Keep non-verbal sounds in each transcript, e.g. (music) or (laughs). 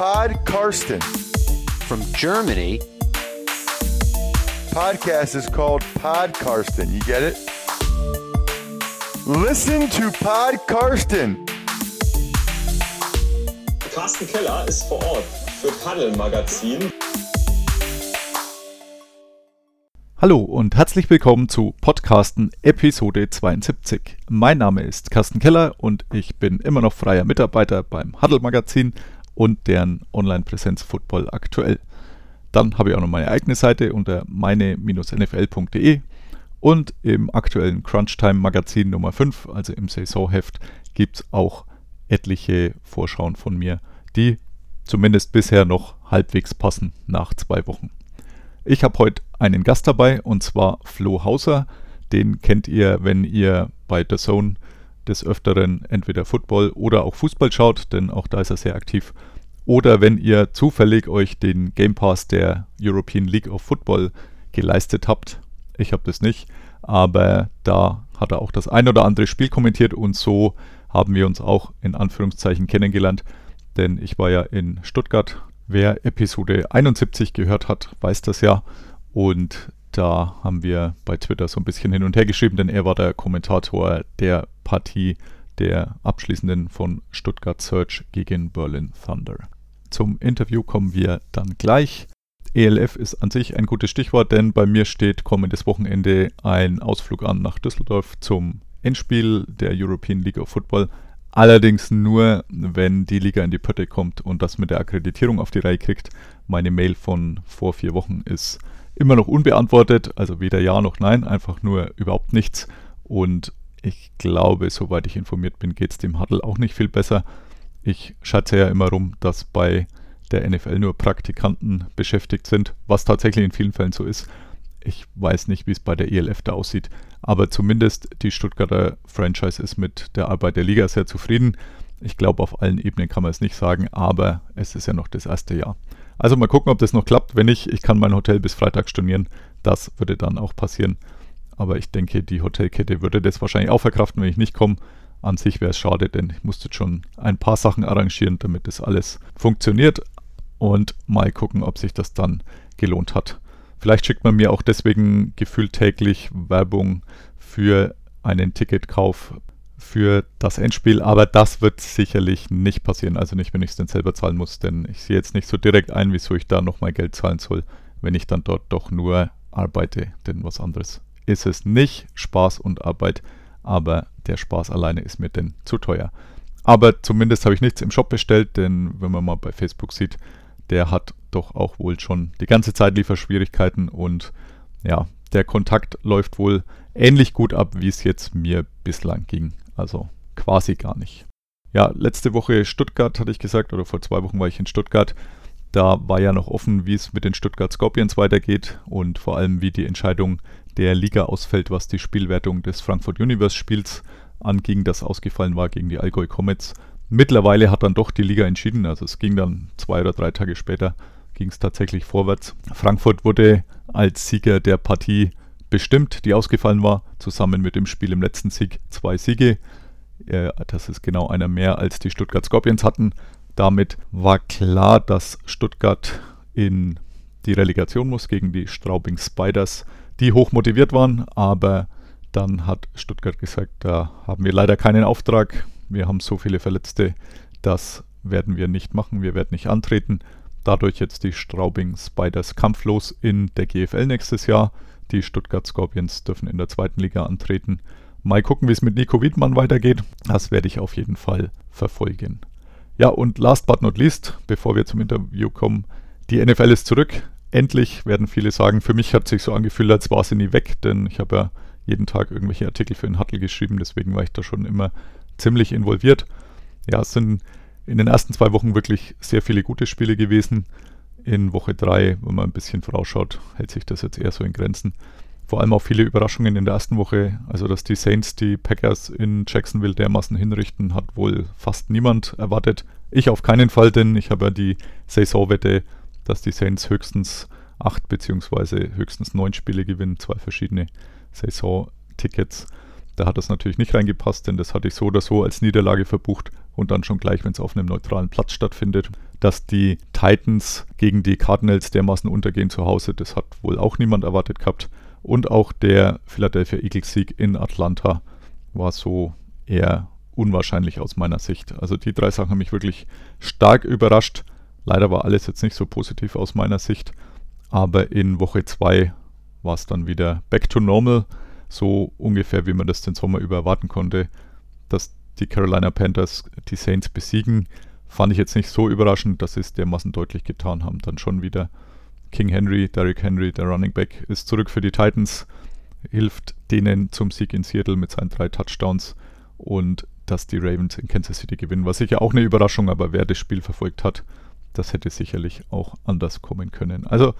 Pod Karsten. From Germany, Podcast is called Pod Karsten. You get it? Listen to Pod Karsten. Carsten Keller ist vor Ort für Paddel Magazin. Hallo und herzlich willkommen zu Podcasten Episode 72. Mein Name ist Carsten Keller und ich bin immer noch freier Mitarbeiter beim Huddle Magazin und deren Online-Präsenz Football aktuell. Dann habe ich auch noch meine eigene Seite unter meine-nfl.de und im aktuellen Crunchtime Magazin Nummer 5, also im Saisonheft, gibt es auch etliche Vorschauen von mir, die zumindest bisher noch halbwegs passen nach zwei Wochen. Ich habe heute einen Gast dabei und zwar Flo Hauser. Den kennt ihr, wenn ihr bei The Zone des Öfteren entweder Football oder auch Fußball schaut, denn auch da ist er sehr aktiv. Oder wenn ihr zufällig euch den Game Pass der European League of Football geleistet habt. Ich habe das nicht, aber da hat er auch das ein oder andere Spiel kommentiert und so haben wir uns auch in Anführungszeichen kennengelernt, denn ich war ja in Stuttgart Wer Episode 71 gehört hat, weiß das ja. Und da haben wir bei Twitter so ein bisschen hin und her geschrieben, denn er war der Kommentator der Partie der abschließenden von Stuttgart Search gegen Berlin Thunder. Zum Interview kommen wir dann gleich. ELF ist an sich ein gutes Stichwort, denn bei mir steht kommendes Wochenende ein Ausflug an nach Düsseldorf zum Endspiel der European League of Football. Allerdings nur, wenn die Liga in die Pötte kommt und das mit der Akkreditierung auf die Reihe kriegt. Meine Mail von vor vier Wochen ist immer noch unbeantwortet, also weder ja noch nein, einfach nur überhaupt nichts. Und ich glaube, soweit ich informiert bin, geht es dem Huddle auch nicht viel besser. Ich schätze ja immer rum, dass bei der NFL nur Praktikanten beschäftigt sind, was tatsächlich in vielen Fällen so ist. Ich weiß nicht, wie es bei der ELF da aussieht, aber zumindest die Stuttgarter Franchise ist mit der Arbeit der Liga sehr zufrieden. Ich glaube, auf allen Ebenen kann man es nicht sagen, aber es ist ja noch das erste Jahr. Also mal gucken, ob das noch klappt. Wenn nicht, ich kann mein Hotel bis Freitag stornieren. Das würde dann auch passieren. Aber ich denke, die Hotelkette würde das wahrscheinlich auch verkraften, wenn ich nicht komme. An sich wäre es schade, denn ich musste schon ein paar Sachen arrangieren, damit das alles funktioniert. Und mal gucken, ob sich das dann gelohnt hat. Vielleicht schickt man mir auch deswegen gefühlt täglich Werbung für einen Ticketkauf für das Endspiel, aber das wird sicherlich nicht passieren. Also nicht, wenn ich es dann selber zahlen muss, denn ich sehe jetzt nicht so direkt ein, wieso ich da nochmal Geld zahlen soll, wenn ich dann dort doch nur arbeite. Denn was anderes ist es nicht. Spaß und Arbeit, aber der Spaß alleine ist mir denn zu teuer. Aber zumindest habe ich nichts im Shop bestellt, denn wenn man mal bei Facebook sieht, der hat doch auch wohl schon die ganze Zeit Lieferschwierigkeiten und ja, der Kontakt läuft wohl ähnlich gut ab, wie es jetzt mir bislang ging. Also quasi gar nicht. Ja, letzte Woche Stuttgart hatte ich gesagt, oder vor zwei Wochen war ich in Stuttgart. Da war ja noch offen, wie es mit den Stuttgart Scorpions weitergeht und vor allem, wie die Entscheidung der Liga ausfällt, was die Spielwertung des Frankfurt Universe Spiels anging, das ausgefallen war gegen die Allgäu Comets. Mittlerweile hat dann doch die Liga entschieden, also es ging dann zwei oder drei Tage später, ging es tatsächlich vorwärts. Frankfurt wurde als Sieger der Partie bestimmt, die ausgefallen war, zusammen mit dem Spiel im letzten Sieg zwei Siege. Äh, das ist genau einer mehr als die Stuttgart Scorpions hatten. Damit war klar, dass Stuttgart in die Relegation muss gegen die Straubing Spiders, die hoch motiviert waren, aber dann hat Stuttgart gesagt, da haben wir leider keinen Auftrag wir haben so viele Verletzte, das werden wir nicht machen, wir werden nicht antreten. Dadurch jetzt die Straubing Spiders kampflos in der GFL nächstes Jahr. Die Stuttgart Scorpions dürfen in der zweiten Liga antreten. Mal gucken, wie es mit Nico Wiedmann weitergeht. Das werde ich auf jeden Fall verfolgen. Ja, und last but not least, bevor wir zum Interview kommen, die NFL ist zurück. Endlich werden viele sagen, für mich hat sich so angefühlt, als war sie nie weg, denn ich habe ja jeden Tag irgendwelche Artikel für den Huttle geschrieben, deswegen war ich da schon immer ziemlich involviert. Ja, es sind in den ersten zwei Wochen wirklich sehr viele gute Spiele gewesen. In Woche 3, wenn man ein bisschen vorausschaut, hält sich das jetzt eher so in Grenzen. Vor allem auch viele Überraschungen in der ersten Woche. Also, dass die Saints die Packers in Jacksonville dermaßen hinrichten, hat wohl fast niemand erwartet. Ich auf keinen Fall, denn ich habe ja die Saisonwette, dass die Saints höchstens acht bzw. höchstens neun Spiele gewinnen, zwei verschiedene Saison-Tickets. Da hat das natürlich nicht reingepasst, denn das hatte ich so oder so als Niederlage verbucht und dann schon gleich, wenn es auf einem neutralen Platz stattfindet. dass die Titans gegen die Cardinals dermaßen untergehen zu Hause, das hat wohl auch niemand erwartet gehabt. Und auch der Philadelphia Eagles Sieg in Atlanta war so eher unwahrscheinlich aus meiner Sicht. Also die drei Sachen haben mich wirklich stark überrascht. Leider war alles jetzt nicht so positiv aus meiner Sicht. Aber in Woche 2 war es dann wieder back to normal. So ungefähr, wie man das den Sommer über erwarten konnte, dass die Carolina Panthers die Saints besiegen. Fand ich jetzt nicht so überraschend, dass sie es dermaßen deutlich getan haben. Dann schon wieder King Henry, Derrick Henry, der Running Back, ist zurück für die Titans, hilft denen zum Sieg in Seattle mit seinen drei Touchdowns und dass die Ravens in Kansas City gewinnen. War sicher auch eine Überraschung, aber wer das Spiel verfolgt hat, das hätte sicherlich auch anders kommen können. Also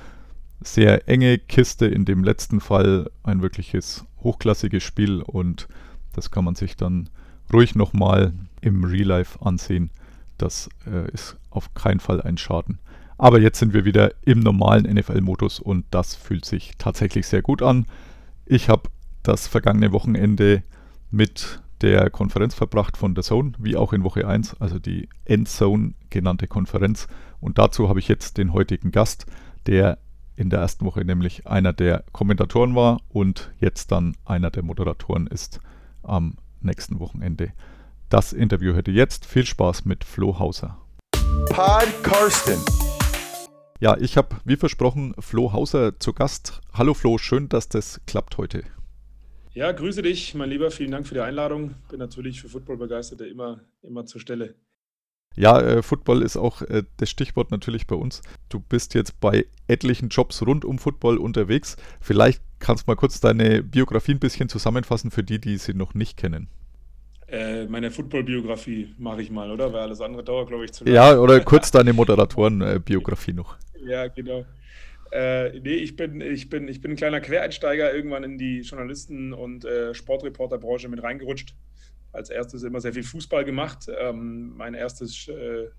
sehr enge Kiste in dem letzten Fall, ein wirkliches hochklassiges Spiel und das kann man sich dann ruhig nochmal im Real Life ansehen. Das äh, ist auf keinen Fall ein Schaden. Aber jetzt sind wir wieder im normalen NFL-Modus und das fühlt sich tatsächlich sehr gut an. Ich habe das vergangene Wochenende mit der Konferenz verbracht von der Zone, wie auch in Woche 1, also die Endzone genannte Konferenz. Und dazu habe ich jetzt den heutigen Gast, der in der ersten Woche nämlich einer der Kommentatoren war und jetzt dann einer der Moderatoren ist am nächsten Wochenende. Das Interview hört ihr jetzt. Viel Spaß mit Flo Hauser. Pod Karsten. Ja, ich habe wie versprochen Flo Hauser zu Gast. Hallo Flo, schön, dass das klappt heute. Ja, grüße dich, mein Lieber. Vielen Dank für die Einladung. Bin natürlich für Football-Begeisterte immer, immer zur Stelle. Ja, äh, Football ist auch äh, das Stichwort natürlich bei uns. Du bist jetzt bei etlichen Jobs rund um Football unterwegs. Vielleicht kannst du mal kurz deine Biografie ein bisschen zusammenfassen für die, die sie noch nicht kennen. Äh, meine Football-Biografie mache ich mal, oder? Weil alles andere dauert, glaube ich, zu lange. Ja, oder kurz (laughs) deine Moderatoren-Biografie noch. Ja, genau. Äh, nee, ich bin, ich, bin, ich bin ein kleiner Quereinsteiger irgendwann in die Journalisten- und äh, Sportreporterbranche mit reingerutscht. Als erstes immer sehr viel Fußball gemacht. Ähm, mein erstes, äh,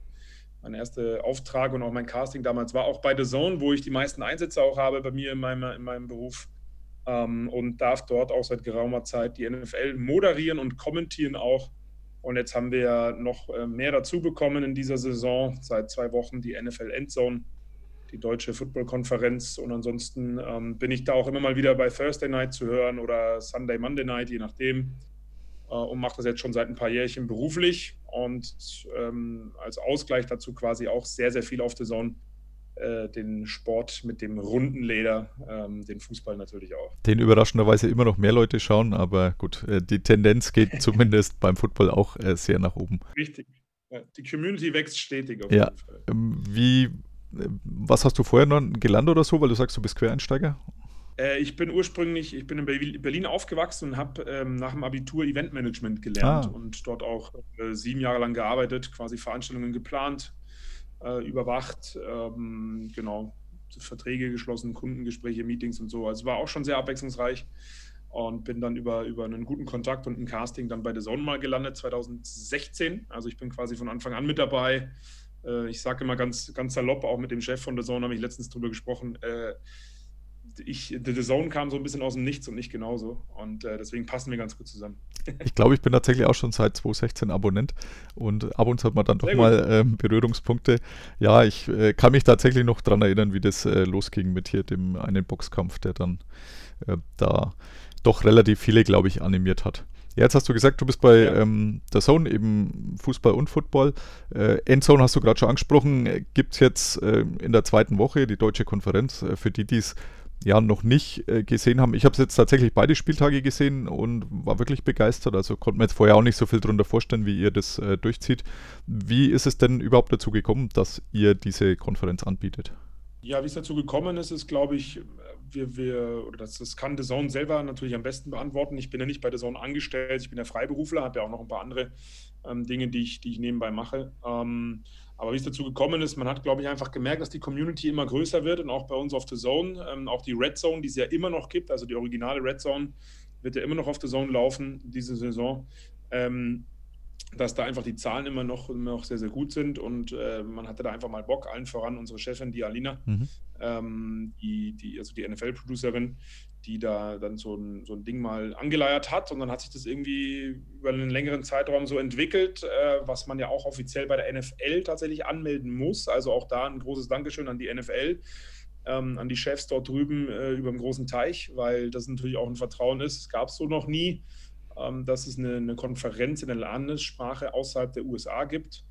mein erster Auftrag und auch mein Casting damals war auch bei The Zone, wo ich die meisten Einsätze auch habe bei mir in meinem, in meinem Beruf. Ähm, und darf dort auch seit geraumer Zeit die NFL moderieren und kommentieren auch. Und jetzt haben wir noch äh, mehr dazu bekommen in dieser Saison. Seit zwei Wochen die NFL Endzone die Deutsche Football-Konferenz. Und ansonsten ähm, bin ich da auch immer mal wieder bei Thursday Night zu hören oder Sunday, Monday Night, je nachdem. Äh, und mache das jetzt schon seit ein paar Jährchen beruflich und ähm, als Ausgleich dazu quasi auch sehr, sehr viel auf der Zone äh, den Sport mit dem runden Leder, ähm, den Fußball natürlich auch. Den überraschenderweise immer noch mehr Leute schauen, aber gut, äh, die Tendenz geht (laughs) zumindest beim Football auch äh, sehr nach oben. Richtig. Ja, die Community wächst stetig auf ja. jeden Fall. Ähm, wie was hast du vorher noch gelernt oder so, weil du sagst, du bist Quereinsteiger? Äh, ich bin ursprünglich, ich bin in Berlin aufgewachsen und habe ähm, nach dem Abitur Eventmanagement gelernt ah. und dort auch äh, sieben Jahre lang gearbeitet, quasi Veranstaltungen geplant, äh, überwacht, ähm, genau, Verträge geschlossen, Kundengespräche, Meetings und so. Also war auch schon sehr abwechslungsreich und bin dann über, über einen guten Kontakt und ein Casting dann bei The Zone mal gelandet, 2016. Also ich bin quasi von Anfang an mit dabei äh, ich sage immer ganz, ganz salopp, auch mit dem Chef von The Zone habe ich letztens drüber gesprochen. Äh, ich, The Zone kam so ein bisschen aus dem Nichts und nicht genauso. Und äh, deswegen passen wir ganz gut zusammen. (laughs) ich glaube, ich bin tatsächlich auch schon seit 2016 Abonnent und ab und zu hat man dann doch mal ähm, Berührungspunkte. Ja, ich äh, kann mich tatsächlich noch daran erinnern, wie das äh, losging mit hier dem einen Boxkampf, der dann äh, da doch relativ viele, glaube ich, animiert hat. Ja, jetzt hast du gesagt, du bist bei ja. ähm, der Zone, eben Fußball und Football. Äh, Endzone hast du gerade schon angesprochen. Gibt es jetzt äh, in der zweiten Woche die deutsche Konferenz, äh, für die, die es ja noch nicht äh, gesehen haben. Ich habe es jetzt tatsächlich beide Spieltage gesehen und war wirklich begeistert. Also konnte mir jetzt vorher auch nicht so viel darunter vorstellen, wie ihr das äh, durchzieht. Wie ist es denn überhaupt dazu gekommen, dass ihr diese Konferenz anbietet? Ja, wie es dazu gekommen ist, ist, glaube ich, wir, wir, oder das, das kann The Zone selber natürlich am besten beantworten. Ich bin ja nicht bei The Zone angestellt, ich bin ja Freiberufler, habe ja auch noch ein paar andere ähm, Dinge, die ich, die ich nebenbei mache. Ähm, aber wie es dazu gekommen ist, man hat, glaube ich, einfach gemerkt, dass die Community immer größer wird und auch bei uns auf The Zone, ähm, auch die Red Zone, die es ja immer noch gibt, also die originale Red Zone, wird ja immer noch auf The Zone laufen, diese Saison. Ähm, dass da einfach die Zahlen immer noch, immer noch sehr, sehr gut sind und äh, man hatte da einfach mal Bock, allen voran unsere Chefin, die Alina, mhm. ähm, die, die, also die NFL-Producerin, die da dann so ein, so ein Ding mal angeleiert hat und dann hat sich das irgendwie über einen längeren Zeitraum so entwickelt, äh, was man ja auch offiziell bei der NFL tatsächlich anmelden muss. Also auch da ein großes Dankeschön an die NFL. Ähm, an die Chefs dort drüben äh, über dem großen Teich, weil das natürlich auch ein Vertrauen ist. Es gab es so noch nie ähm, dass es eine, eine, Konferenz in der Landessprache außerhalb der USA gibt.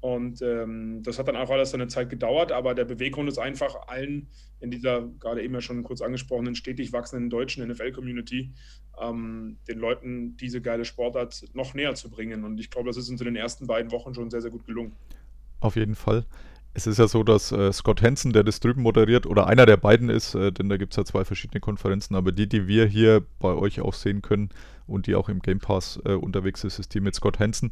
Und ähm, das hat dann auch alles seine Zeit gedauert, aber der Beweggrund ist einfach, allen in dieser gerade eben ja schon kurz angesprochenen, stetig wachsenden deutschen NFL-Community ähm, den Leuten diese geile Sportart noch näher zu bringen. Und ich glaube, das ist uns in den ersten beiden Wochen schon sehr, sehr gut gelungen. Auf jeden Fall. Es ist ja so, dass äh, Scott Hansen, der das drüben moderiert, oder einer der beiden ist, äh, denn da gibt es ja zwei verschiedene Konferenzen, aber die, die wir hier bei euch auch sehen können, und die auch im Game Pass äh, unterwegs ist, ist die mit Scott Hansen,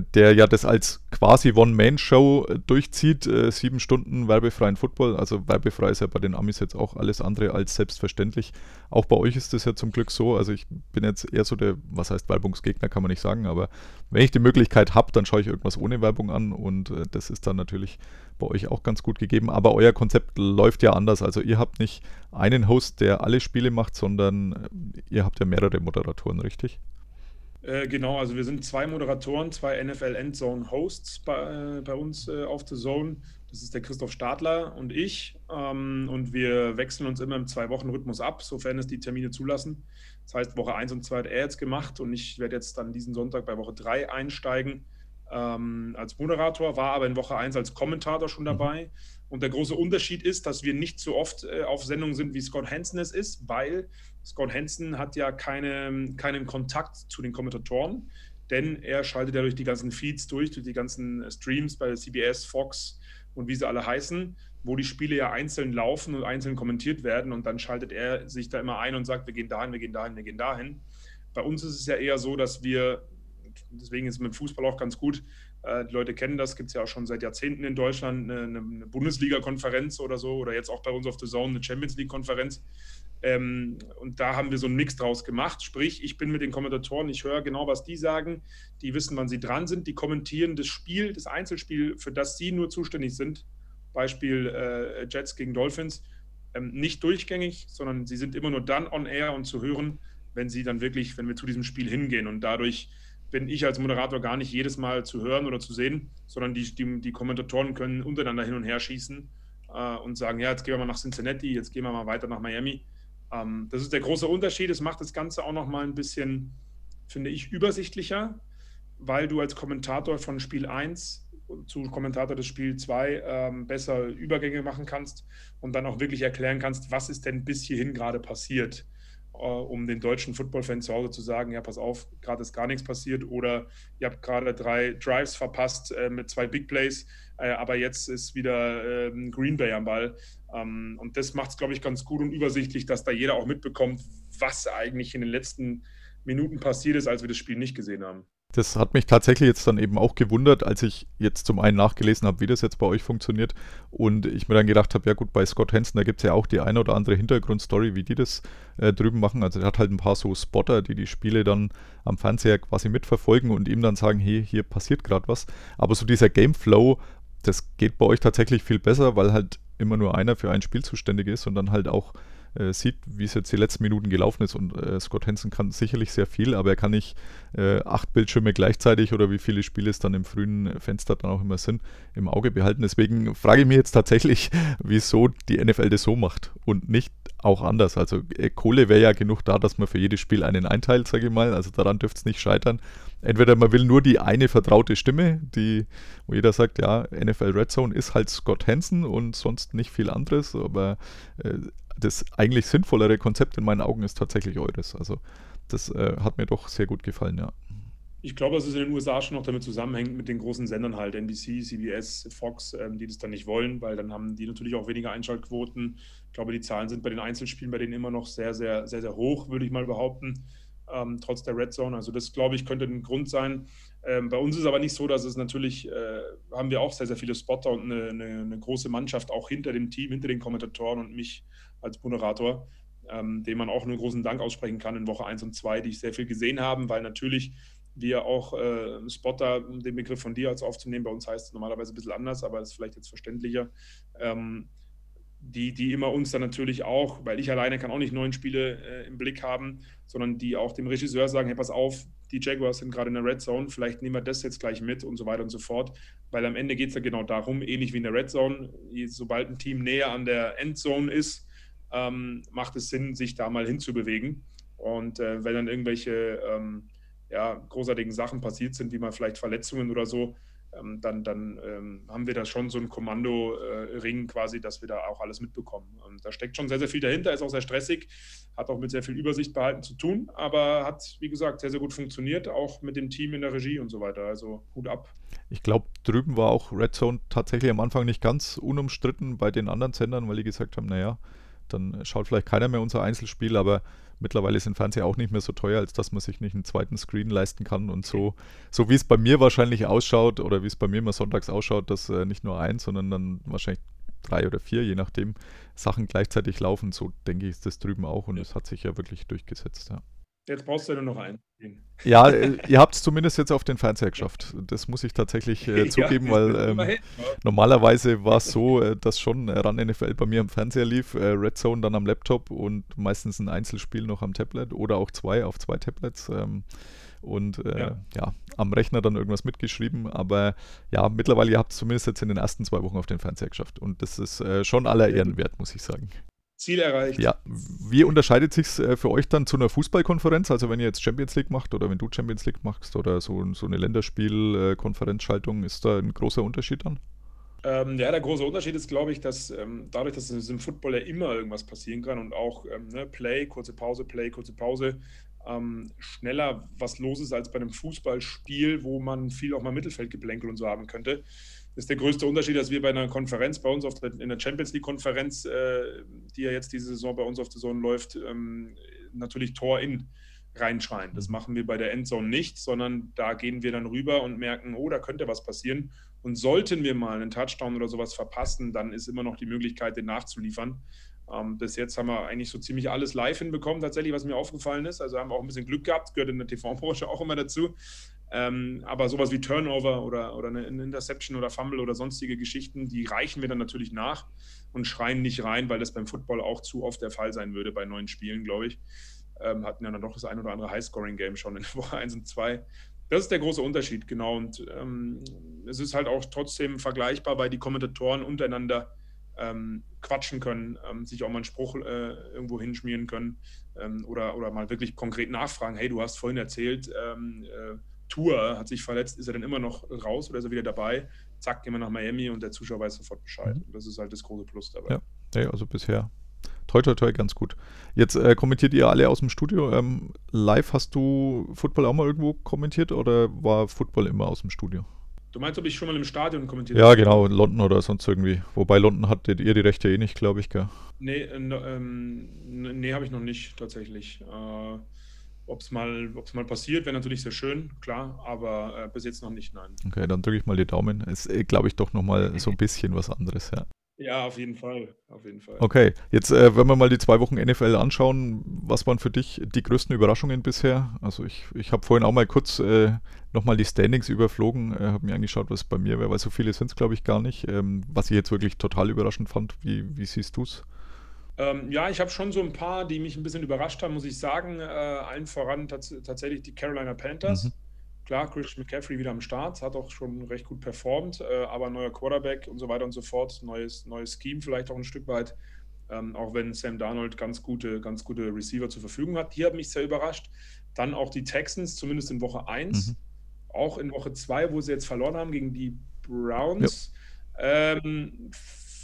der ja das als quasi One-Man-Show äh, durchzieht, äh, sieben Stunden werbefreien Football. Also werbefrei ist ja bei den Amis jetzt auch alles andere als selbstverständlich. Auch bei euch ist das ja zum Glück so. Also ich bin jetzt eher so der, was heißt Werbungsgegner, kann man nicht sagen, aber wenn ich die Möglichkeit habe, dann schaue ich irgendwas ohne Werbung an und äh, das ist dann natürlich bei euch auch ganz gut gegeben. Aber euer Konzept läuft ja anders. Also ihr habt nicht einen Host, der alle Spiele macht, sondern äh, ihr habt ja mehrere Moderatoren, richtig? Äh, genau, also wir sind zwei Moderatoren, zwei NFL Endzone Hosts bei, äh, bei uns äh, auf The Zone. Das ist der Christoph Stadler und ich. Ähm, und wir wechseln uns immer im Zwei-Wochen-Rhythmus ab, sofern es die Termine zulassen. Das heißt, Woche 1 und 2 hat er jetzt gemacht und ich werde jetzt dann diesen Sonntag bei Woche 3 einsteigen ähm, als Moderator, war aber in Woche 1 als Kommentator schon mhm. dabei. Und der große Unterschied ist, dass wir nicht so oft äh, auf Sendung sind, wie Scott Hansen es ist, weil Scott Hansen hat ja keine, keinen Kontakt zu den Kommentatoren, denn er schaltet ja durch die ganzen Feeds durch, durch die ganzen Streams bei CBS, Fox und wie sie alle heißen, wo die Spiele ja einzeln laufen und einzeln kommentiert werden und dann schaltet er sich da immer ein und sagt, wir gehen dahin, wir gehen dahin, wir gehen dahin. Bei uns ist es ja eher so, dass wir deswegen ist es mit Fußball auch ganz gut. Äh, die Leute kennen das, gibt es ja auch schon seit Jahrzehnten in Deutschland, eine, eine Bundesliga-Konferenz oder so, oder jetzt auch bei uns auf The Zone eine Champions League-Konferenz. Ähm, und da haben wir so einen Mix draus gemacht. Sprich, ich bin mit den Kommentatoren, ich höre genau, was die sagen. Die wissen, wann sie dran sind. Die kommentieren das Spiel, das Einzelspiel, für das sie nur zuständig sind. Beispiel äh, Jets gegen Dolphins. Ähm, nicht durchgängig, sondern sie sind immer nur dann on air und zu hören, wenn sie dann wirklich, wenn wir zu diesem Spiel hingehen. Und dadurch bin ich als Moderator gar nicht jedes Mal zu hören oder zu sehen, sondern die, die, die Kommentatoren können untereinander hin und her schießen äh, und sagen, ja, jetzt gehen wir mal nach Cincinnati, jetzt gehen wir mal weiter nach Miami. Ähm, das ist der große Unterschied. Es macht das Ganze auch noch mal ein bisschen, finde ich, übersichtlicher, weil du als Kommentator von Spiel 1 zu Kommentator des Spiel 2 ähm, besser Übergänge machen kannst und dann auch wirklich erklären kannst, was ist denn bis hierhin gerade passiert. Äh, um den deutschen Football-Fan zu Hause zu sagen, ja, pass auf, gerade ist gar nichts passiert oder ihr habt gerade drei Drives verpasst äh, mit zwei Big Plays, äh, aber jetzt ist wieder äh, Green Bay am Ball. Ähm, und das macht es, glaube ich, ganz gut und übersichtlich, dass da jeder auch mitbekommt, was eigentlich in den letzten Minuten passiert ist, als wir das Spiel nicht gesehen haben. Das hat mich tatsächlich jetzt dann eben auch gewundert, als ich jetzt zum einen nachgelesen habe, wie das jetzt bei euch funktioniert und ich mir dann gedacht habe, ja gut, bei Scott Hansen, da gibt es ja auch die eine oder andere Hintergrundstory, wie die das äh, drüben machen. Also er hat halt ein paar so Spotter, die die Spiele dann am Fernseher quasi mitverfolgen und ihm dann sagen, hey, hier passiert gerade was. Aber so dieser Gameflow, das geht bei euch tatsächlich viel besser, weil halt immer nur einer für ein Spiel zuständig ist und dann halt auch äh, sieht, wie es jetzt die letzten Minuten gelaufen ist. Und äh, Scott Hansen kann sicherlich sehr viel, aber er kann nicht äh, acht Bildschirme gleichzeitig oder wie viele Spiele es dann im frühen Fenster dann auch immer sind, im Auge behalten. Deswegen frage ich mich jetzt tatsächlich, (laughs) wieso die NFL das so macht und nicht auch anders. Also äh, Kohle wäre ja genug da, dass man für jedes Spiel einen einteilt, sage ich mal. Also daran dürfte es nicht scheitern. Entweder man will nur die eine vertraute Stimme, die, wo jeder sagt, ja, NFL Red Zone ist halt Scott Hansen und sonst nicht viel anderes, aber äh, das eigentlich sinnvollere Konzept in meinen Augen ist tatsächlich eures. Also das äh, hat mir doch sehr gut gefallen, ja. Ich glaube, dass es in den USA schon noch damit zusammenhängt mit den großen Sendern halt, NBC, CBS, Fox, ähm, die das dann nicht wollen, weil dann haben die natürlich auch weniger Einschaltquoten. Ich glaube, die Zahlen sind bei den Einzelspielen bei denen immer noch sehr, sehr, sehr, sehr hoch, würde ich mal behaupten, ähm, trotz der Red Zone. Also das, glaube ich, könnte ein Grund sein. Ähm, bei uns ist aber nicht so, dass es natürlich, äh, haben wir auch sehr, sehr viele Spotter und eine, eine, eine, große Mannschaft auch hinter dem Team, hinter den Kommentatoren und mich als Moderator, ähm, dem man auch einen großen Dank aussprechen kann in Woche 1 und 2, die ich sehr viel gesehen haben, weil natürlich wir auch äh, Spotter, den Begriff von dir als aufzunehmen, bei uns heißt es normalerweise ein bisschen anders, aber ist vielleicht jetzt verständlicher. Ähm, die, die immer uns dann natürlich auch, weil ich alleine kann auch nicht neun Spiele äh, im Blick haben, sondern die auch dem Regisseur sagen, hey, pass auf, die Jaguars sind gerade in der Red Zone, vielleicht nehmen wir das jetzt gleich mit und so weiter und so fort, weil am Ende geht es ja genau darum, ähnlich wie in der Red Zone, sobald ein Team näher an der Endzone ist, ähm, macht es Sinn, sich da mal hinzubewegen und äh, wenn dann irgendwelche ähm, ja, großartigen Sachen passiert sind, wie mal vielleicht Verletzungen oder so, dann, dann ähm, haben wir da schon so ein Kommando-Ring äh, quasi, dass wir da auch alles mitbekommen. Und da steckt schon sehr, sehr viel dahinter, ist auch sehr stressig, hat auch mit sehr viel Übersicht behalten zu tun, aber hat, wie gesagt, sehr, sehr gut funktioniert, auch mit dem Team in der Regie und so weiter. Also Hut ab. Ich glaube, drüben war auch Red Zone tatsächlich am Anfang nicht ganz unumstritten bei den anderen Sendern, weil die gesagt haben, naja, dann schaut vielleicht keiner mehr unser Einzelspiel, aber mittlerweile sind Fernseher auch nicht mehr so teuer, als dass man sich nicht einen zweiten Screen leisten kann. Und so, so wie es bei mir wahrscheinlich ausschaut oder wie es bei mir immer sonntags ausschaut, dass äh, nicht nur eins, sondern dann wahrscheinlich drei oder vier, je nachdem, Sachen gleichzeitig laufen. So denke ich, ist das drüben auch und es ja. hat sich ja wirklich durchgesetzt. Ja. Jetzt brauchst du ja nur noch einen. Ja, äh, ihr habt es zumindest jetzt auf den Fernseher geschafft. Das muss ich tatsächlich äh, (laughs) zugeben, ja, weil ähm, normalerweise war es so, äh, dass schon RAN NFL bei mir am Fernseher lief, äh, Red Zone dann am Laptop und meistens ein Einzelspiel noch am Tablet oder auch zwei auf zwei Tablets. Ähm, und äh, ja. ja. am Rechner dann irgendwas mitgeschrieben. Aber ja, mittlerweile, ihr habt es zumindest jetzt in den ersten zwei Wochen auf den Fernseher geschafft. Und das ist äh, schon aller Ehren wert, muss ich sagen. Ziel erreicht. Ja, wie unterscheidet sich äh, für euch dann zu einer Fußballkonferenz? Also wenn ihr jetzt Champions League macht oder wenn du Champions League machst oder so, so eine Länderspiel-Konferenzschaltung, ist da ein großer Unterschied dann? Ähm, ja, der große Unterschied ist, glaube ich, dass ähm, dadurch, dass es im Football ja immer irgendwas passieren kann und auch ähm, ne, Play, kurze Pause, Play, kurze Pause, ähm, schneller was los ist als bei einem Fußballspiel, wo man viel auch mal Mittelfeldgeplänkel und so haben könnte ist der größte Unterschied, dass wir bei einer Konferenz, bei uns der, in der Champions League-Konferenz, äh, die ja jetzt diese Saison bei uns auf der Saison läuft, ähm, natürlich Tor in reinschreien. Das machen wir bei der Endzone nicht, sondern da gehen wir dann rüber und merken, oh, da könnte was passieren. Und sollten wir mal einen Touchdown oder sowas verpassen, dann ist immer noch die Möglichkeit, den nachzuliefern. Ähm, bis jetzt haben wir eigentlich so ziemlich alles live hinbekommen, tatsächlich, was mir aufgefallen ist. Also haben wir auch ein bisschen Glück gehabt, gehört in der TV-Branche auch immer dazu. Ähm, aber sowas wie Turnover oder, oder eine Interception oder Fumble oder sonstige Geschichten, die reichen wir dann natürlich nach und schreien nicht rein, weil das beim Football auch zu oft der Fall sein würde bei neuen Spielen, glaube ich. Ähm, hatten ja dann doch das ein oder andere High-Scoring-Game schon in Woche 1 und 2. Das ist der große Unterschied, genau. Und ähm, es ist halt auch trotzdem vergleichbar, weil die Kommentatoren untereinander ähm, quatschen können, ähm, sich auch mal einen Spruch äh, irgendwo hinschmieren können ähm, oder, oder mal wirklich konkret nachfragen, hey, du hast vorhin erzählt, ähm, äh, Tour hat sich verletzt, ist er dann immer noch raus oder ist er wieder dabei? Zack, gehen wir nach Miami und der Zuschauer weiß sofort Bescheid. Mhm. Das ist halt das große Plus dabei. Ja, ja also bisher toi toi toi ganz gut. Jetzt äh, kommentiert ihr alle aus dem Studio. Ähm, live hast du Football auch mal irgendwo kommentiert oder war Football immer aus dem Studio? Du meinst, ob ich schon mal im Stadion kommentiert habe? Ja, genau, in London oder sonst irgendwie. Wobei London hattet ihr die Rechte eh nicht, glaube ich, gell? Nee, äh, ähm, nee, habe ich noch nicht tatsächlich. Äh, ob es mal, mal passiert, wäre natürlich sehr schön, klar, aber äh, bis jetzt noch nicht, nein. Okay, dann drücke ich mal die Daumen. Ist, äh, glaube ich, doch nochmal so ein bisschen was anderes, ja. Ja, auf jeden Fall, auf jeden Fall. Okay, jetzt äh, wenn wir mal die zwei Wochen NFL anschauen, was waren für dich die größten Überraschungen bisher? Also ich, ich habe vorhin auch mal kurz äh, nochmal die Standings überflogen, äh, habe mir angeschaut, was bei mir wäre, weil so viele sind es glaube ich gar nicht. Ähm, was ich jetzt wirklich total überraschend fand, wie, wie siehst du es? Ähm, ja, ich habe schon so ein paar, die mich ein bisschen überrascht haben, muss ich sagen. Äh, allen voran tats tatsächlich die Carolina Panthers. Mhm. Klar, Christian McCaffrey wieder am Start, hat auch schon recht gut performt, äh, aber neuer Quarterback und so weiter und so fort, neues, neues Scheme vielleicht auch ein Stück weit, ähm, auch wenn Sam Darnold ganz gute, ganz gute Receiver zur Verfügung hat. Die haben mich sehr überrascht. Dann auch die Texans, zumindest in Woche 1, mhm. auch in Woche 2, wo sie jetzt verloren haben gegen die Browns. Ja. Ähm,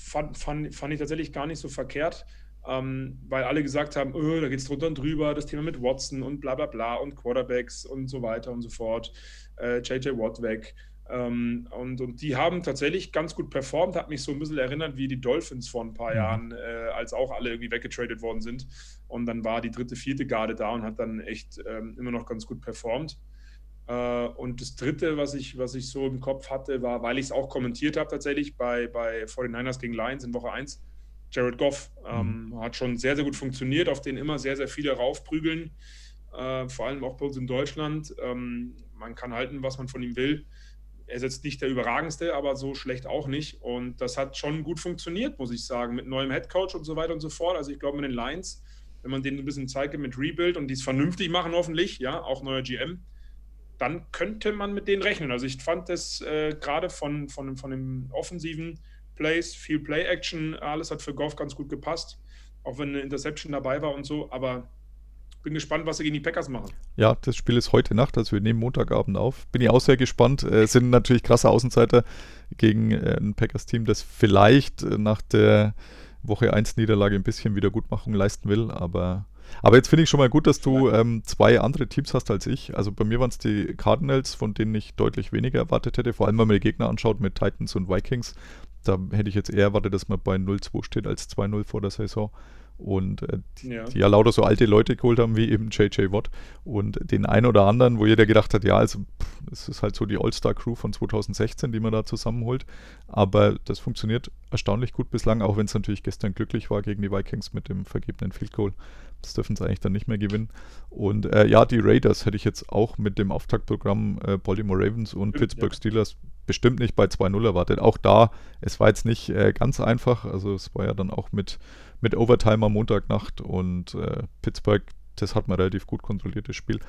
fand, fand, fand ich tatsächlich gar nicht so verkehrt, ähm, weil alle gesagt haben, oh, da geht es drunter und drüber, das Thema mit Watson und bla bla bla und Quarterbacks und so weiter und so fort, äh, JJ Watt weg. Ähm, und, und die haben tatsächlich ganz gut performt, hat mich so ein bisschen erinnert wie die Dolphins vor ein paar mhm. Jahren, äh, als auch alle irgendwie weggetradet worden sind. Und dann war die dritte, vierte Garde da und hat dann echt ähm, immer noch ganz gut performt. Äh, und das Dritte, was ich, was ich so im Kopf hatte, war, weil ich es auch kommentiert habe tatsächlich bei, bei 49ers gegen Lions in Woche 1, Jared Goff ähm, mhm. hat schon sehr, sehr gut funktioniert, auf den immer sehr, sehr viele raufprügeln. äh, vor allem auch bei uns in Deutschland. Ähm, man kann halten, was man von ihm will. Er ist jetzt nicht der überragendste, aber so schlecht auch nicht. Und das hat schon gut funktioniert, muss ich sagen, mit neuem Headcoach und so weiter und so fort. Also ich glaube, mit den Lions, wenn man denen ein bisschen Zeit gibt mit Rebuild und die es vernünftig machen, hoffentlich, ja, auch neuer GM, dann könnte man mit denen rechnen. Also ich fand das äh, gerade von, von, von dem offensiven Plays, viel Play-Action, alles hat für Goff ganz gut gepasst, auch wenn eine Interception dabei war und so, aber bin gespannt, was sie gegen die Packers machen. Ja, das Spiel ist heute Nacht, also wir nehmen Montagabend auf. Bin ich auch sehr gespannt. Äh, sind natürlich krasse Außenseiter gegen äh, ein Packers-Team, das vielleicht äh, nach der Woche 1 Niederlage ein bisschen Wiedergutmachung leisten will, aber aber jetzt finde ich schon mal gut, dass du ähm, zwei andere Teams hast als ich. Also bei mir waren es die Cardinals, von denen ich deutlich weniger erwartet hätte. Vor allem, wenn man die Gegner anschaut mit Titans und Vikings. Da hätte ich jetzt eher erwartet, dass man bei 0-2 steht als 2-0 vor der Saison und äh, die ja. die ja lauter so alte Leute geholt haben, wie eben JJ Watt und den einen oder anderen, wo jeder gedacht hat, ja, also es ist halt so die All-Star-Crew von 2016, die man da zusammenholt, aber das funktioniert erstaunlich gut bislang, auch wenn es natürlich gestern glücklich war gegen die Vikings mit dem vergebenen Field Goal. Das dürfen sie eigentlich dann nicht mehr gewinnen. Und äh, ja, die Raiders hätte ich jetzt auch mit dem Auftaktprogramm äh, Baltimore Ravens und Stimmt, Pittsburgh ja. Steelers bestimmt nicht bei 2-0 erwartet. Auch da, es war jetzt nicht äh, ganz einfach, also es war ja dann auch mit mit Overtime am Montagnacht und äh, Pittsburgh, das hat man relativ gut kontrolliert, das Spiel.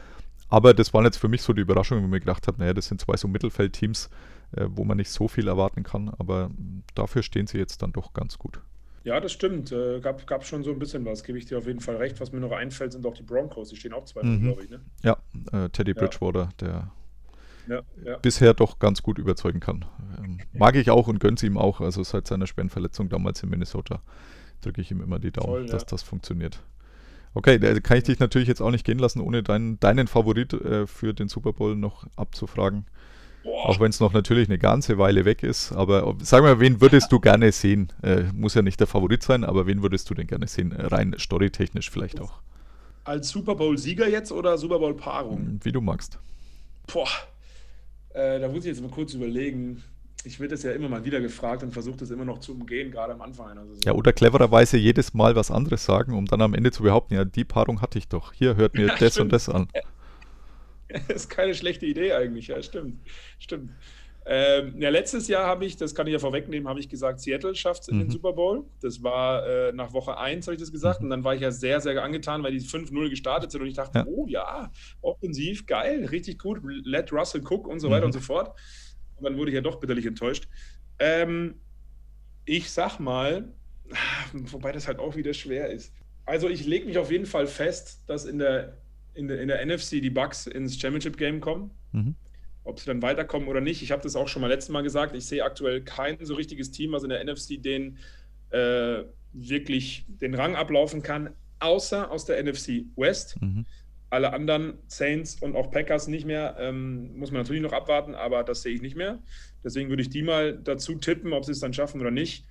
Aber das waren jetzt für mich so die Überraschungen, wo ich mir gedacht habe, naja, das sind zwei so Mittelfeldteams, äh, wo man nicht so viel erwarten kann, aber dafür stehen sie jetzt dann doch ganz gut. Ja, das stimmt. Äh, gab, gab schon so ein bisschen was, gebe ich dir auf jeden Fall recht. Was mir noch einfällt, sind auch die Broncos. Die stehen auch zwei, mhm. glaube ich. Ne? Ja, äh, Teddy Bridgewater, der ja, ja. bisher doch ganz gut überzeugen kann. Ähm, mag ich auch und gönne ihm auch. Also seit seiner schweren Verletzung damals in Minnesota drücke ich ihm immer die Daumen, Voll, ja. dass das funktioniert. Okay, da kann ich dich natürlich jetzt auch nicht gehen lassen, ohne deinen, deinen Favorit äh, für den Super Bowl noch abzufragen. Auch wenn es noch natürlich eine ganze Weile weg ist. Aber sag mal, wen würdest du gerne sehen? Äh, muss ja nicht der Favorit sein, aber wen würdest du denn gerne sehen? Rein storytechnisch vielleicht auch. Als Super Bowl-Sieger jetzt oder Super Bowl-Paarung? Wie du magst. Boah, äh, da muss ich jetzt mal kurz überlegen ich werde das ja immer mal wieder gefragt und versuche das immer noch zu umgehen, gerade am Anfang einer Saison. Ja, oder clevererweise jedes Mal was anderes sagen, um dann am Ende zu behaupten, ja, die Paarung hatte ich doch. Hier hört mir (laughs) ja, das stimmt. und das an. Das (laughs) ist keine schlechte Idee eigentlich, ja, stimmt. Stimmt. Ähm, ja, letztes Jahr habe ich, das kann ich ja vorwegnehmen, habe ich gesagt, Seattle schafft es in mhm. den Super Bowl. Das war äh, nach Woche 1, habe ich das gesagt. Mhm. Und dann war ich ja sehr, sehr angetan, weil die 5-0 gestartet sind. Und ich dachte, ja. oh ja, offensiv, geil, richtig gut. Let Russell Cook und so weiter mhm. und so fort. Und dann wurde ich ja doch bitterlich enttäuscht. Ähm, ich sag mal, wobei das halt auch wieder schwer ist. Also ich lege mich auf jeden Fall fest, dass in der, in der, in der NFC die Bucks ins Championship Game kommen. Mhm. Ob sie dann weiterkommen oder nicht, ich habe das auch schon mal letztes Mal gesagt. Ich sehe aktuell kein so richtiges Team, was in der NFC den äh, wirklich den Rang ablaufen kann, außer aus der NFC West. Mhm. Alle anderen Saints und auch Packers nicht mehr. Ähm, muss man natürlich noch abwarten, aber das sehe ich nicht mehr. Deswegen würde ich die mal dazu tippen, ob sie es dann schaffen oder nicht.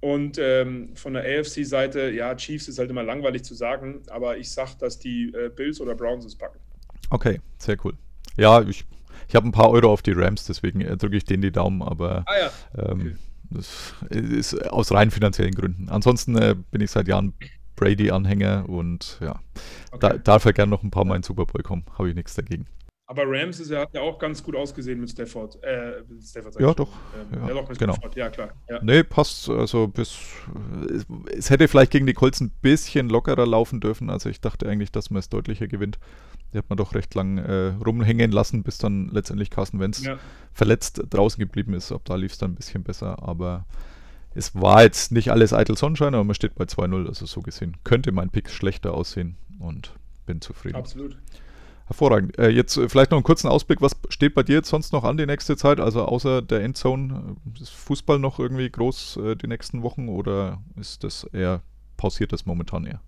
Und ähm, von der AFC-Seite, ja, Chiefs ist halt immer langweilig zu sagen, aber ich sage, dass die äh, Bills oder Browns es packen. Okay, sehr cool. Ja, ich, ich habe ein paar Euro auf die Rams, deswegen äh, drücke ich denen die Daumen, aber ah, ja. ähm, okay. das ist aus rein finanziellen Gründen. Ansonsten äh, bin ich seit Jahren Brady-Anhänger und ja, okay. da, darf er gerne noch ein paar Mal in Super Bowl kommen, habe ich nichts dagegen. Aber Rams ist, hat ja auch ganz gut ausgesehen mit Stafford. Äh, Stafford ja, doch. Ähm, ja, ja, doch, mit genau. Stafford. Ja, klar. Ja. Nee, passt. Also bis, es, es, hätte vielleicht gegen die Colts ein bisschen lockerer laufen dürfen. Also ich dachte eigentlich, dass man es deutlicher gewinnt. Die hat man doch recht lang äh, rumhängen lassen, bis dann letztendlich Carsten Wentz ja. verletzt draußen geblieben ist. Ab da lief es dann ein bisschen besser. Aber es war jetzt nicht alles eitel Sonnenschein, aber man steht bei 2-0, also so gesehen könnte mein Pick schlechter aussehen und bin zufrieden. Absolut. Hervorragend. Äh, jetzt äh, vielleicht noch einen kurzen Ausblick. Was steht bei dir jetzt sonst noch an die nächste Zeit? Also außer der Endzone, äh, ist Fußball noch irgendwie groß äh, die nächsten Wochen oder ist das eher, pausiert das momentan eher?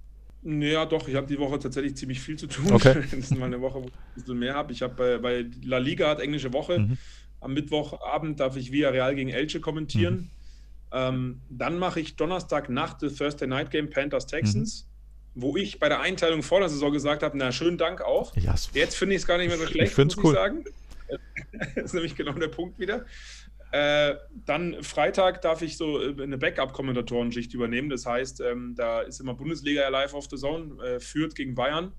Ja, doch, ich habe die Woche tatsächlich ziemlich viel zu tun. Okay. (laughs) das ist mal eine Woche, wo ich ein bisschen mehr habe. Ich habe bei, bei La Liga hat englische Woche. Mhm. Am Mittwochabend darf ich Villarreal gegen Elche kommentieren. Mhm. Ähm, dann mache ich Donnerstag Nacht das Thursday Night Game Panthers Texans, mhm. Wo ich bei der Einteilung vor der Saison gesagt habe: Na, schönen Dank auch. Ja, Jetzt finde ich es gar nicht mehr so schlecht, ich muss cool. ich sagen. (laughs) das ist nämlich genau der Punkt wieder. Äh, dann Freitag darf ich so äh, eine Backup-Kommentatoren-Schicht übernehmen. Das heißt, ähm, da ist immer Bundesliga live auf der Zone, äh, führt gegen Bayern.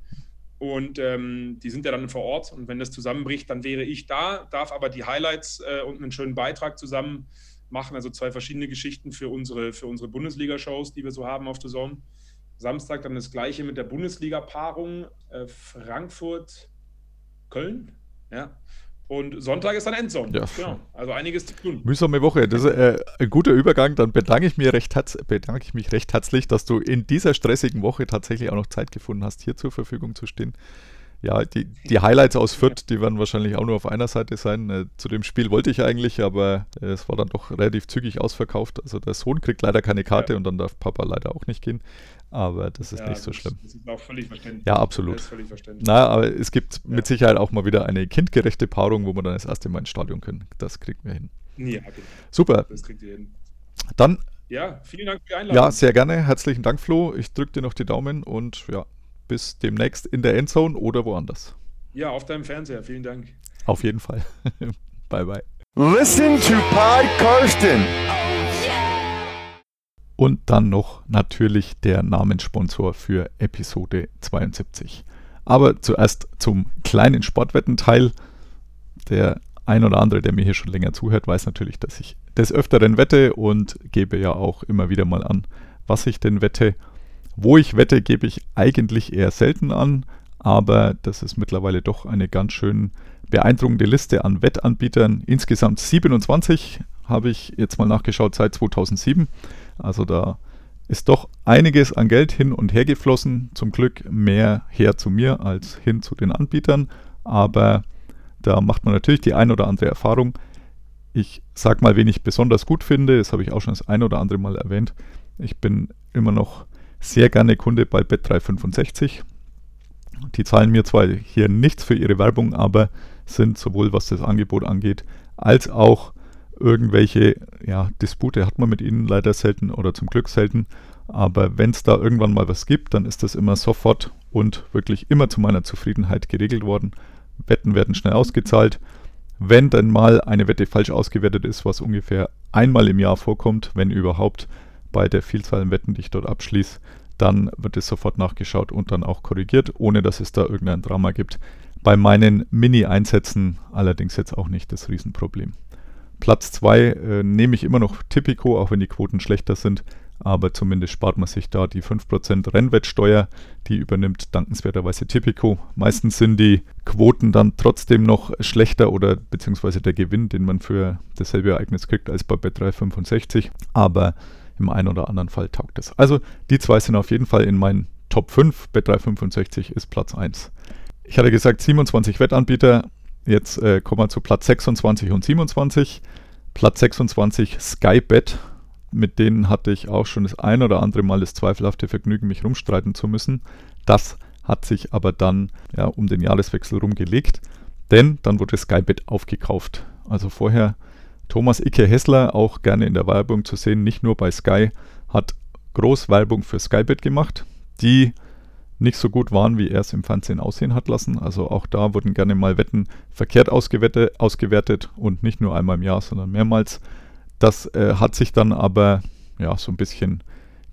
Und ähm, die sind ja dann vor Ort. Und wenn das zusammenbricht, dann wäre ich da, darf aber die Highlights äh, und einen schönen Beitrag zusammen machen. Also zwei verschiedene Geschichten für unsere, für unsere Bundesliga-Shows, die wir so haben auf der Zone. Samstag dann das gleiche mit der Bundesliga-Paarung äh, Frankfurt-Köln. Ja. Und Sonntag ist dann Endzone. Ja. Genau. Also einiges zu tun. Mühsame Woche. Das ist äh, ein guter Übergang. Dann bedanke ich, mir recht bedanke ich mich recht herzlich, dass du in dieser stressigen Woche tatsächlich auch noch Zeit gefunden hast, hier zur Verfügung zu stehen. Ja, die, die Highlights aus Fürth, die werden wahrscheinlich auch nur auf einer Seite sein. Äh, zu dem Spiel wollte ich eigentlich, aber äh, es war dann doch relativ zügig ausverkauft. Also der Sohn kriegt leider keine Karte Ja. und dann darf Papa leider auch nicht gehen. Aber das ist Ja, nicht so das- schlimm. Das ist auch völlig verständlich. Ja, absolut. Das ist völlig verständlich. Na, aber es gibt Ja. mit Sicherheit auch mal wieder eine kindgerechte Paarung, wo wir dann das erste Mal ins Stadion können. Das kriegen wir hin. Ja, genau. Super. das kriegt ihr hin. Dann Ja, vielen Dank für die Einladung. Ja, sehr gerne. Herzlichen Dank, Flo. Ich drücke dir noch die Daumen und ja, bis demnächst in der Endzone oder woanders. ja, auf deinem Fernseher. Vielen Dank. Auf jeden Fall. (laughs) bye, bye. Listen to Pod Karsten. Und dann noch natürlich der Namenssponsor für Episode 72. Aber zuerst zum kleinen Sportwettenteil. Der ein oder andere, der mir hier schon länger zuhört, weiß natürlich, dass ich des Öfteren wette und gebe ja auch immer wieder mal an, was ich denn wette. Wo ich wette, gebe ich eigentlich eher selten an, aber das ist mittlerweile doch eine ganz schön beeindruckende Liste an Wettanbietern. Insgesamt 27 habe ich jetzt mal nachgeschaut seit 2007. Also da ist doch einiges an Geld hin und her geflossen. Zum Glück mehr her zu mir als hin zu den Anbietern. Aber da macht man natürlich die ein oder andere Erfahrung. Ich sag mal, wen ich besonders gut finde. Das habe ich auch schon das ein oder andere Mal erwähnt. Ich bin immer noch sehr gerne Kunde bei Bet365. Die zahlen mir zwar hier nichts für ihre Werbung, aber sind sowohl was das Angebot angeht, als auch irgendwelche ja, Dispute hat man mit ihnen leider selten oder zum Glück selten. Aber wenn es da irgendwann mal was gibt, dann ist das immer sofort und wirklich immer zu meiner Zufriedenheit geregelt worden. Wetten werden schnell ausgezahlt. Wenn dann mal eine Wette falsch ausgewertet ist, was ungefähr einmal im Jahr vorkommt, wenn überhaupt, bei der Vielzahl an Wetten, die ich dort abschließe, dann wird es sofort nachgeschaut und dann auch korrigiert, ohne dass es da irgendein Drama gibt. Bei meinen Mini-Einsätzen allerdings jetzt auch nicht das Riesenproblem. Platz 2 äh, nehme ich immer noch Tipico, auch wenn die Quoten schlechter sind, aber zumindest spart man sich da die 5% Rennwettsteuer, die übernimmt dankenswerterweise Tipico. Meistens sind die Quoten dann trotzdem noch schlechter oder beziehungsweise der Gewinn, den man für dasselbe Ereignis kriegt als bei Bet365, aber im einen oder anderen Fall taugt es. Also die zwei sind auf jeden Fall in meinen Top 5. Bet365 ist Platz 1. Ich hatte gesagt 27 Wettanbieter, Jetzt äh, kommen wir zu Platz 26 und 27. Platz 26 Skybet. Mit denen hatte ich auch schon das ein oder andere Mal das zweifelhafte Vergnügen, mich rumstreiten zu müssen. Das hat sich aber dann ja, um den Jahreswechsel rumgelegt, denn dann wurde Skybet aufgekauft. Also vorher Thomas Icke Hessler, auch gerne in der Werbung zu sehen, nicht nur bei Sky, hat groß Werbung für Skybet gemacht, die nicht so gut waren, wie er es im Fernsehen aussehen hat lassen. Also auch da wurden gerne mal Wetten verkehrt ausgewertet, und nicht nur einmal im Jahr, sondern mehrmals. Das äh, hat sich dann aber ja so ein bisschen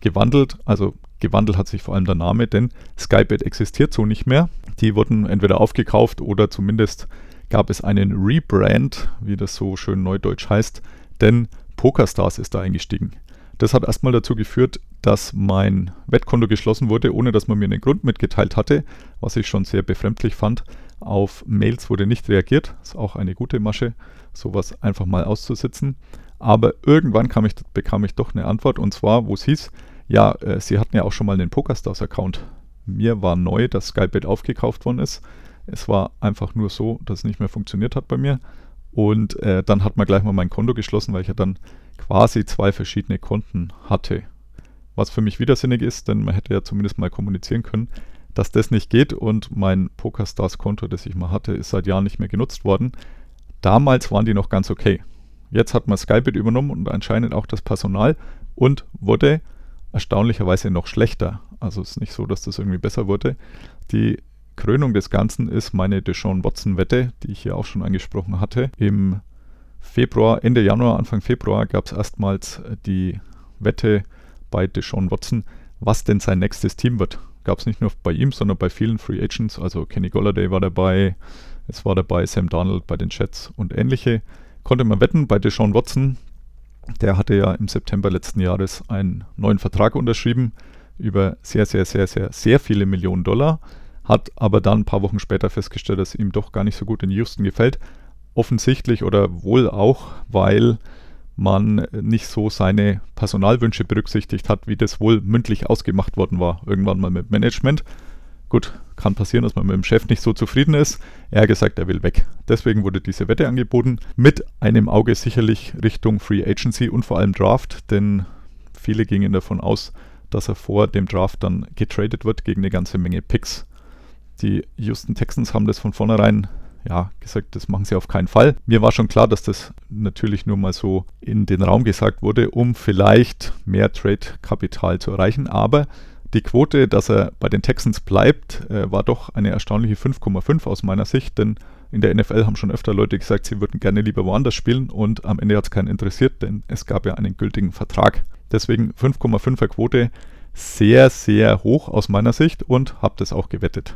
gewandelt. Also gewandelt hat sich vor allem der Name, denn Skybet existiert so nicht mehr. Die wurden entweder aufgekauft oder zumindest gab es einen Rebrand, wie das so schön neudeutsch heißt, denn PokerStars ist da eingestiegen. Das hat erstmal dazu geführt, dass mein Wettkonto geschlossen wurde, ohne dass man mir einen Grund mitgeteilt hatte, was ich schon sehr befremdlich fand. Auf Mails wurde nicht reagiert, ist auch eine gute Masche, sowas einfach mal auszusitzen. Aber irgendwann ich, bekam ich doch eine Antwort und zwar, wo es hieß, ja, äh, Sie hatten ja auch schon mal einen PokerStars-Account. Mir war neu, dass Skybet aufgekauft worden ist. Es war einfach nur so, dass es nicht mehr funktioniert hat bei mir. Und äh, dann hat man gleich mal mein Konto geschlossen, weil ich ja dann quasi zwei verschiedene Konten hatte. Was für mich widersinnig ist, denn man hätte ja zumindest mal kommunizieren können, dass das nicht geht und mein PokerStars-Konto, das ich mal hatte, ist seit Jahren nicht mehr genutzt worden. Damals waren die noch ganz okay. Jetzt hat man Skybit übernommen und anscheinend auch das Personal und wurde erstaunlicherweise noch schlechter. Also es ist nicht so, dass das irgendwie besser wurde. Die Krönung des Ganzen ist meine Deshaun Watson-Wette, die ich hier auch schon angesprochen hatte. Im Februar, Ende Januar, Anfang Februar gab es erstmals die Wette bei Deshaun Watson, was denn sein nächstes Team wird. gab es nicht nur bei ihm, sondern bei vielen Free Agents. Also Kenny Golladay war dabei, es war dabei Sam Donald bei den Jets und ähnliche. Konnte man wetten bei Deshaun Watson. Der hatte ja im September letzten Jahres einen neuen Vertrag unterschrieben über sehr, sehr, sehr, sehr, sehr viele Millionen Dollar. Hat aber dann ein paar Wochen später festgestellt, dass ihm doch gar nicht so gut in Houston gefällt. Offensichtlich oder wohl auch, weil man nicht so seine Personalwünsche berücksichtigt hat, wie das wohl mündlich ausgemacht worden war, irgendwann mal mit Management. Gut, kann passieren, dass man mit dem Chef nicht so zufrieden ist. Er hat gesagt, er will weg. Deswegen wurde diese Wette angeboten, mit einem Auge sicherlich Richtung Free Agency und vor allem Draft, denn viele gingen davon aus, dass er vor dem Draft dann getradet wird gegen eine ganze Menge Picks. Die Houston Texans haben das von vornherein ja, gesagt, das machen sie auf keinen Fall. Mir war schon klar, dass das natürlich nur mal so in den Raum gesagt wurde, um vielleicht mehr Trade-Kapital zu erreichen. Aber die Quote, dass er bei den Texans bleibt, äh, war doch eine erstaunliche 5,5 aus meiner Sicht, denn in der NFL haben schon öfter Leute gesagt, sie würden gerne lieber woanders spielen und am Ende hat es keinen interessiert, denn es gab ja einen gültigen Vertrag. Deswegen 5,5er Quote sehr, sehr hoch aus meiner Sicht und habe das auch gewettet.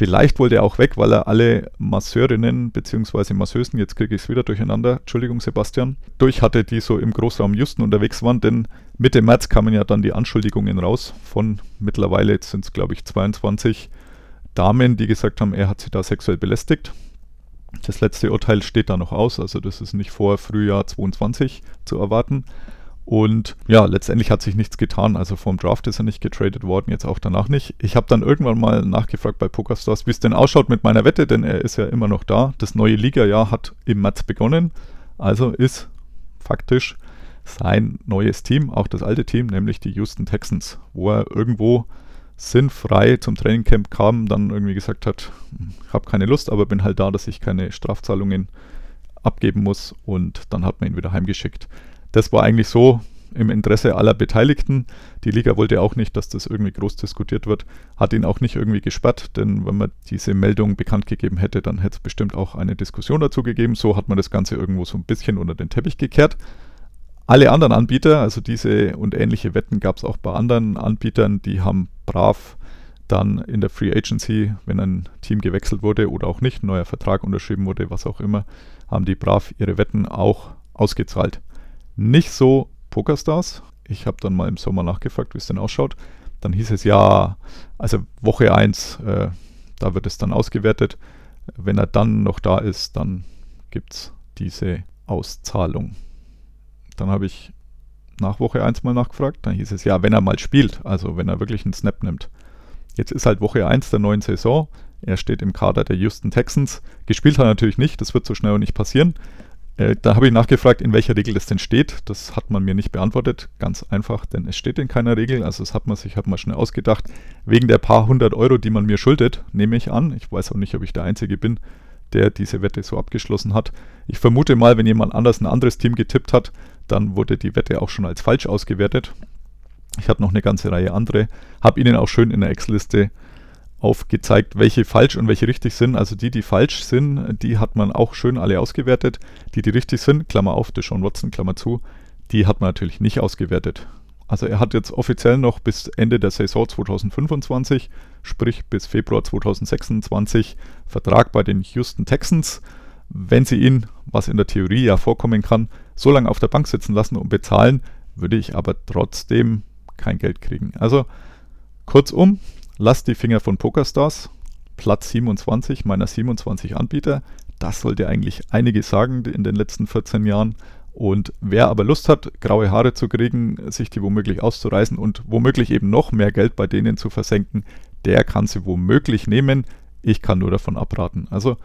Vielleicht wollte er auch weg, weil er alle Masseurinnen bzw. Masseusen, jetzt kriege ich es wieder durcheinander, Entschuldigung Sebastian, durch hatte, die so im Großraum Houston unterwegs waren, denn Mitte März kamen ja dann die Anschuldigungen raus von mittlerweile, jetzt sind es glaube ich 22 Damen, die gesagt haben, er hat sie da sexuell belästigt. Das letzte Urteil steht da noch aus, also das ist nicht vor Frühjahr 22 zu erwarten. Und ja, letztendlich hat sich nichts getan. Also vom Draft ist er nicht getradet worden, jetzt auch danach nicht. Ich habe dann irgendwann mal nachgefragt bei PokerStars, wie es denn ausschaut mit meiner Wette, denn er ist ja immer noch da. Das neue Liga-Jahr hat im März begonnen. Also ist faktisch sein neues Team, auch das alte Team, nämlich die Houston Texans, wo er irgendwo sinnfrei zum Trainingcamp kam, dann irgendwie gesagt hat, ich habe keine Lust, aber bin halt da, dass ich keine Strafzahlungen abgeben muss und dann hat man ihn wieder heimgeschickt. Das war eigentlich so im Interesse aller Beteiligten. Die Liga wollte auch nicht, dass das irgendwie groß diskutiert wird, hat ihn auch nicht irgendwie gesperrt, denn wenn man diese Meldung bekannt gegeben hätte, dann hätte es bestimmt auch eine Diskussion dazu gegeben. So hat man das Ganze irgendwo so ein bisschen unter den Teppich gekehrt. Alle anderen Anbieter, also diese und ähnliche Wetten gab es auch bei anderen Anbietern, die haben brav dann in der Free Agency, wenn ein Team gewechselt wurde oder auch nicht, ein neuer Vertrag unterschrieben wurde, was auch immer, haben die brav ihre Wetten auch ausgezahlt. Nicht so Pokerstars. Ich habe dann mal im Sommer nachgefragt, wie es denn ausschaut. Dann hieß es ja, also Woche 1, äh, da wird es dann ausgewertet. Wenn er dann noch da ist, dann gibt es diese Auszahlung. Dann habe ich nach Woche 1 mal nachgefragt. Dann hieß es ja, wenn er mal spielt, also wenn er wirklich einen Snap nimmt. Jetzt ist halt Woche 1 der neuen Saison. Er steht im Kader der Houston Texans. Gespielt hat er natürlich nicht, das wird so schnell nicht passieren. Äh, da habe ich nachgefragt, in welcher Regel das denn steht. Das hat man mir nicht beantwortet. Ganz einfach, denn es steht in keiner Regel. Also das hat man sich hat man schnell ausgedacht. Wegen der paar hundert Euro, die man mir schuldet, nehme ich an. Ich weiß auch nicht, ob ich der Einzige bin, der diese Wette so abgeschlossen hat. Ich vermute mal, wenn jemand anders ein anderes Team getippt hat, dann wurde die Wette auch schon als falsch ausgewertet. Ich hatte noch eine ganze Reihe andere. Habe Ihnen auch schön in der Excel-Liste aufgezeigt, welche falsch und welche richtig sind. Also die, die falsch sind, die hat man auch schön alle ausgewertet. Die, die richtig sind, Klammer auf, Deshaun Watson, Klammer zu, die hat man natürlich nicht ausgewertet. Also er hat jetzt offiziell noch bis Ende der Saison 2025, sprich bis Februar 2026, Vertrag bei den Houston Texans. Wenn sie ihn, was in der Theorie ja vorkommen kann, so lange auf der Bank sitzen lassen und bezahlen, würde ich aber trotzdem kein Geld kriegen. Also kurzum, Lasst die Finger von PokerStars. Platz 27 meiner 27 Anbieter. Das sollte eigentlich einiges sagen in den letzten 14 Jahren. Und wer aber Lust hat, graue Haare zu kriegen, sich die womöglich auszureißen und womöglich eben noch mehr Geld bei denen zu versenken, der kann sie womöglich nehmen. Ich kann nur davon abraten. Also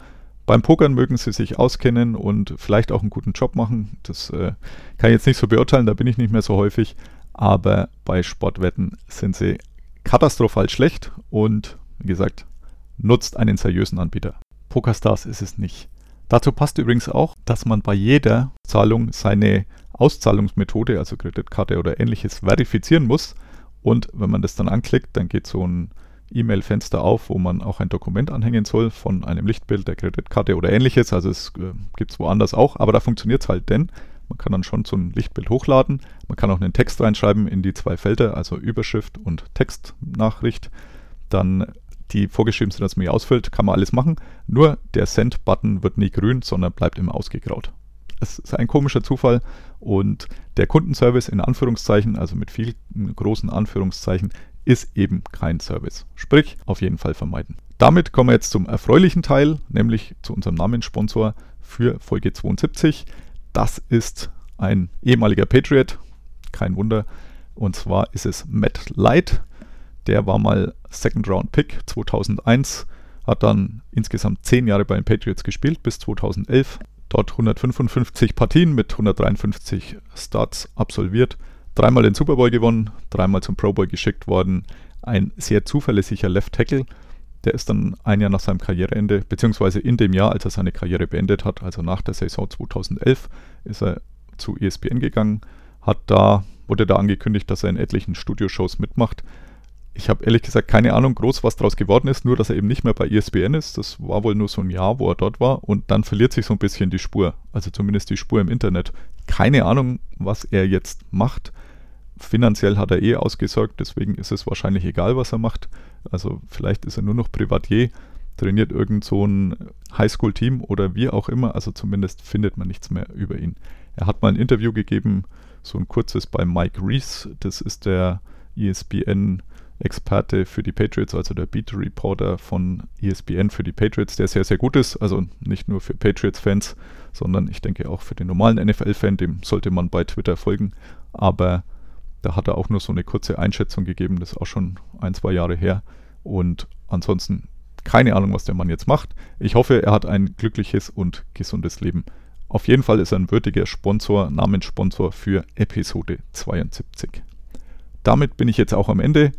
beim Pokern mögen sie sich auskennen und vielleicht auch einen guten Job machen. Das äh, kann ich jetzt nicht so beurteilen, da bin ich nicht mehr so häufig. Aber bei Sportwetten sind sie katastrophal schlecht und wie gesagt, nutzt einen seriösen Anbieter. PokerStars ist es nicht. Dazu passt übrigens auch, dass man bei jeder Zahlung seine Auszahlungsmethode, also Kreditkarte oder ähnliches, verifizieren muss. Und wenn man das dann anklickt, dann geht so ein E-Mail-Fenster auf, wo man auch ein Dokument anhängen soll von einem Lichtbild der Kreditkarte oder ähnliches. Also es äh, gibt es woanders auch, aber da funktioniert es halt, denn man kann dann schon so ein Lichtbild hochladen. Man kann auch einen Text reinschreiben in die zwei Felder, also Überschrift und Textnachricht. dann die vorgeschrieben sind, dass man die ausfüllt, kann man alles machen. Nur der Send-Button wird nie grün, sondern bleibt immer ausgegraut. Es ist ein komischer Zufall und der Kundenservice in Anführungszeichen, also mit vielen großen Anführungszeichen, ist eben kein Service. Sprich, auf jeden Fall vermeiden. Damit kommen wir jetzt zum erfreulichen Teil, nämlich zu unserem Namenssponsor für Folge 72. Das ist ein ehemaliger Patriot, kein Wunder. Und zwar ist es Matt Light. Der war mal Second Round Pick 2001, hat dann insgesamt 10 Jahre bei den Patriots gespielt bis 2011. Dort 155 Partien mit 153 Starts absolviert, dreimal den Super Bowl gewonnen, dreimal zum Pro Bowl geschickt worden. Ein sehr zuverlässiger Left Tackle. Der ist dann ein Jahr nach seinem Karriereende, beziehungsweise in dem Jahr, als er seine Karriere beendet hat, also nach der Saison 2011, ist er zu ESPN gegangen, hat da, wurde da angekündigt, dass er in etlichen Studioshows mitmacht. Ich habe ehrlich gesagt keine Ahnung groß, was daraus geworden ist, nur dass er eben nicht mehr bei ESPN ist. Das war wohl nur so ein Jahr, wo er dort war und dann verliert sich so ein bisschen die Spur. Also zumindest die Spur im Internet. Keine Ahnung, was er jetzt macht. Finanziell hat er eh ausgesorgt, deswegen ist es wahrscheinlich egal, was er macht. Also vielleicht ist er nur noch Privatier, trainiert irgend so ein Highschool-Team oder wie auch immer. Also zumindest findet man nichts mehr über ihn. Er hat mal ein Interview gegeben, so ein kurzes bei Mike Reese. Das ist der ESPN Experte für die Patriots, also der Beat Reporter von ESPN für die Patriots, der sehr, sehr gut ist. Also nicht nur für Patriots-Fans, sondern ich denke auch für den normalen NFL-Fan, dem sollte man bei Twitter folgen. Aber da hat er auch nur so eine kurze Einschätzung gegeben, das ist auch schon ein, zwei Jahre her. Und ansonsten keine Ahnung, was der Mann jetzt macht. Ich hoffe, er hat ein glückliches und gesundes Leben. Auf jeden Fall ist er ein würdiger Sponsor, Namenssponsor für Episode 72. Damit bin ich jetzt auch am Ende.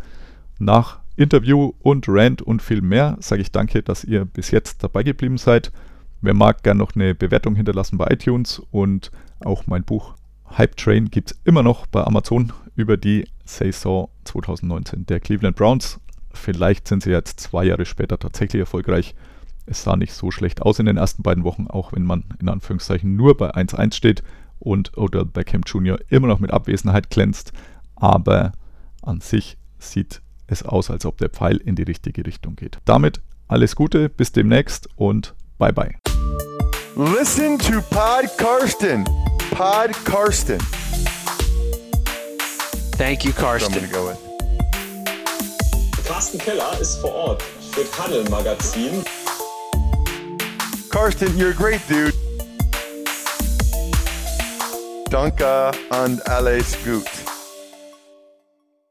Nach Interview und Rant und viel mehr sage ich danke, dass ihr bis jetzt dabei geblieben seid. Wer mag, gerne noch eine Bewertung hinterlassen bei iTunes und auch mein Buch Hype Train gibt es immer noch bei Amazon über die Saison 2019 der Cleveland Browns. Vielleicht sind sie jetzt zwei Jahre später tatsächlich erfolgreich. Es sah nicht so schlecht aus in den ersten beiden Wochen, auch wenn man in Anführungszeichen nur bei 1-1 steht und Odell Beckham Jr. immer noch mit Abwesenheit glänzt. Aber an sich sieht es aus, als ob der Pfeil in die richtige Richtung geht. Damit alles Gute, bis demnächst und bye bye. Listen to Pod Karsten. Pod Karsten. Thank you, So I'm Karsten. gonna go with. Carsten Keller ist vor Ort für Paddle Magazin. Karsten, you're a great dude. Danke und alles gut.